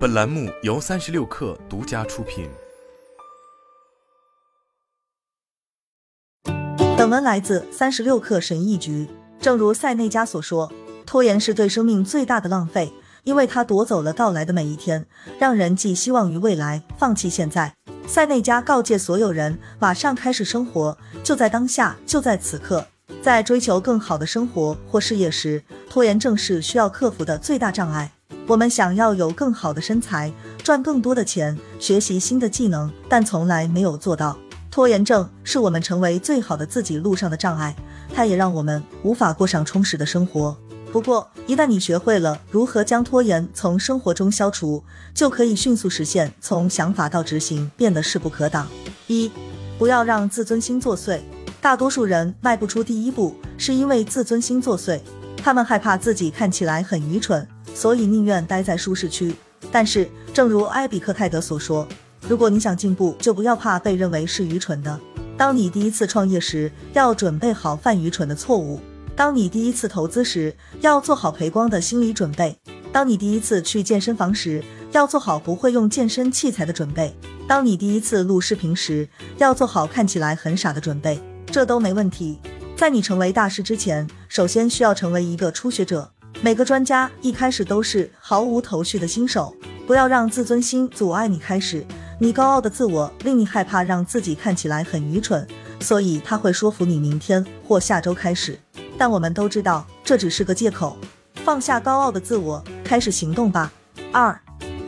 本栏目由三十六氪独家出品。本文来自三十六氪神译局。正如塞内加所说，拖延是对生命最大的浪费，因为它夺走了到来的每一天，让人寄希望于未来，放弃现在。塞内加告诫所有人，马上开始生活，就在当下，就在此刻。在追求更好的生活或事业时，拖延症是需要克服的最大障碍。我们想要有更好的身材，赚更多的钱，学习新的技能，但从来没有做到。拖延症是我们成为最好的自己路上的障碍，它也让我们无法过上充实的生活。不过，一旦你学会了如何将拖延从生活中消除，就可以迅速实现从想法到执行变得势不可挡。一，不要让自尊心作祟。大多数人迈不出第一步，是因为自尊心作祟。他们害怕自己看起来很愚蠢，所以宁愿待在舒适区。但是，正如埃比克泰德所说，如果你想进步，就不要怕被认为是愚蠢的。当你第一次创业时，要准备好犯愚蠢的错误；当你第一次投资时，要做好赔光的心理准备；当你第一次去健身房时，要做好不会用健身器材的准备；当你第一次录视频时，要做好看起来很傻的准备。这都没问题。在你成为大师之前，首先需要成为一个初学者。每个专家一开始都是毫无头绪的新手。不要让自尊心阻碍你开始。你高傲的自我令你害怕让自己看起来很愚蠢，所以他会说服你明天或下周开始。但我们都知道这只是个借口。放下高傲的自我，开始行动吧。二，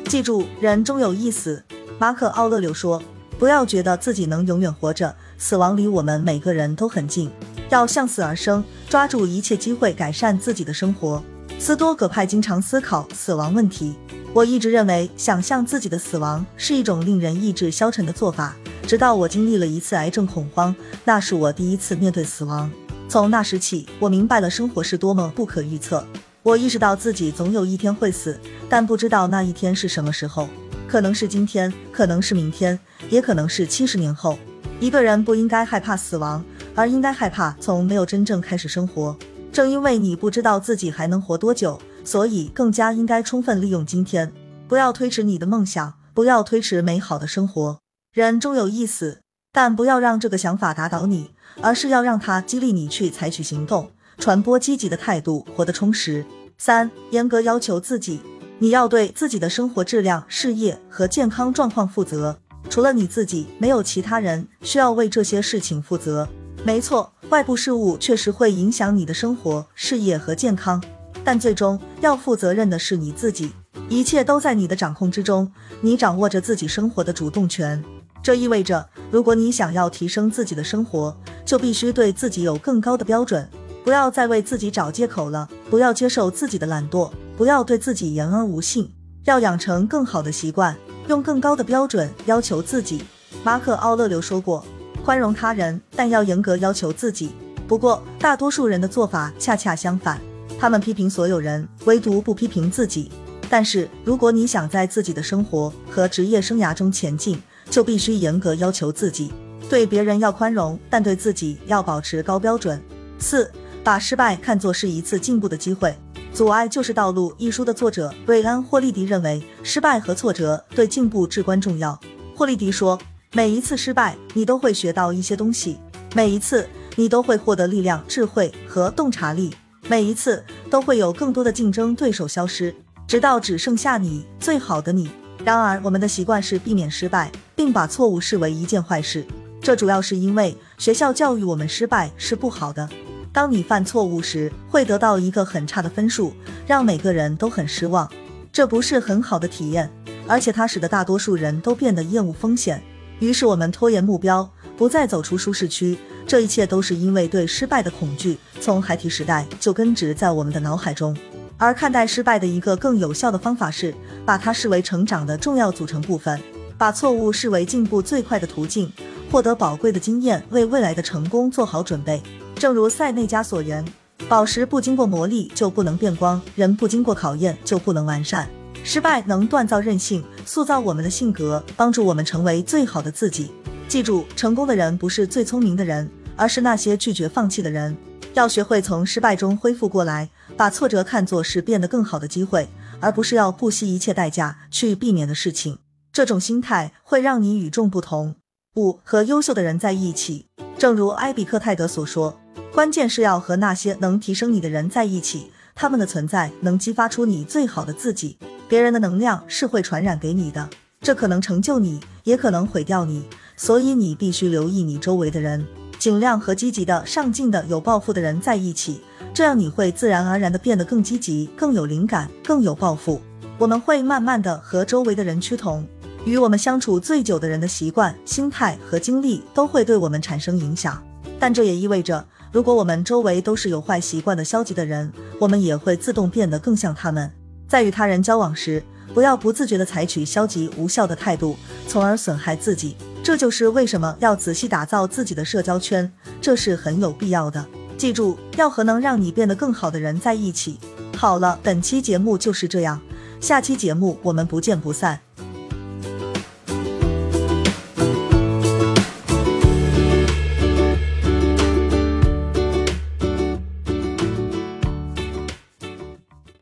记住，人终有一死。马可·奥勒留说：“不要觉得自己能永远活着。”死亡离我们每个人都很近，要向死而生，抓住一切机会改善自己的生活。斯多葛派经常思考死亡问题。我一直认为，想象自己的死亡是一种令人意志消沉的做法。直到我经历了一次癌症恐慌，那是我第一次面对死亡。从那时起，我明白了生活是多么不可预测。我意识到自己总有一天会死，但不知道那一天是什么时候。可能是今天，可能是明天，也可能是七十年后。一个人不应该害怕死亡，而应该害怕从没有真正开始生活。正因为你不知道自己还能活多久，所以更加应该充分利用今天。不要推迟你的梦想，不要推迟美好的生活。人终有一死，但不要让这个想法打倒你，而是要让它激励你去采取行动，传播积极的态度，活得充实。三、严格要求自己，你要对自己的生活质量、事业和健康状况负责。除了你自己，没有其他人需要为这些事情负责。没错，外部事物确实会影响你的生活、事业和健康，但最终要负责任的是你自己。一切都在你的掌控之中，你掌握着自己生活的主动权。这意味着，如果你想要提升自己的生活，就必须对自己有更高的标准。不要再为自己找借口了，不要接受自己的懒惰，不要对自己言而无信，要养成更好的习惯。用更高的标准要求自己。马可·奥勒留说过：“宽容他人，但要严格要求自己。”不过，大多数人的做法恰恰相反，他们批评所有人，唯独不批评自己。但是，如果你想在自己的生活和职业生涯中前进，就必须严格要求自己。对别人要宽容，但对自己要保持高标准。四，把失败看作是一次进步的机会。《阻碍就是道路》一书的作者瑞安·霍利迪认为，失败和挫折对进步至关重要。霍利迪说：“每一次失败，你都会学到一些东西；每一次，你都会获得力量、智慧和洞察力；每一次，都会有更多的竞争对手消失，直到只剩下你最好的你。”然而，我们的习惯是避免失败，并把错误视为一件坏事。这主要是因为学校教育我们失败是不好的。当你犯错误时，会得到一个很差的分数，让每个人都很失望。这不是很好的体验，而且它使得大多数人都变得厌恶风险。于是我们拖延目标，不再走出舒适区。这一切都是因为对失败的恐惧，从孩提时代就根植在我们的脑海中。而看待失败的一个更有效的方法是，把它视为成长的重要组成部分，把错误视为进步最快的途径，获得宝贵的经验，为未来的成功做好准备。正如塞内加所言，宝石不经过磨砺就不能变光，人不经过考验就不能完善。失败能锻造韧性，塑造我们的性格，帮助我们成为最好的自己。记住，成功的人不是最聪明的人，而是那些拒绝放弃的人。要学会从失败中恢复过来，把挫折看作是变得更好的机会，而不是要不惜一切代价去避免的事情。这种心态会让你与众不同。五、和优秀的人在一起，正如埃比克泰德所说，关键是要和那些能提升你的人在一起，他们的存在能激发出你最好的自己。别人的能量是会传染给你的，这可能成就你，也可能毁掉你，所以你必须留意你周围的人，尽量和积极的、上进的、有抱负的人在一起，这样你会自然而然的变得更积极、更有灵感、更有抱负。我们会慢慢的和周围的人趋同。与我们相处最久的人的习惯、心态和经历都会对我们产生影响，但这也意味着，如果我们周围都是有坏习惯的消极的人，我们也会自动变得更像他们。在与他人交往时，不要不自觉地采取消极无效的态度，从而损害自己。这就是为什么要仔细打造自己的社交圈，这是很有必要的。记住，要和能让你变得更好的人在一起。好了，本期节目就是这样，下期节目我们不见不散。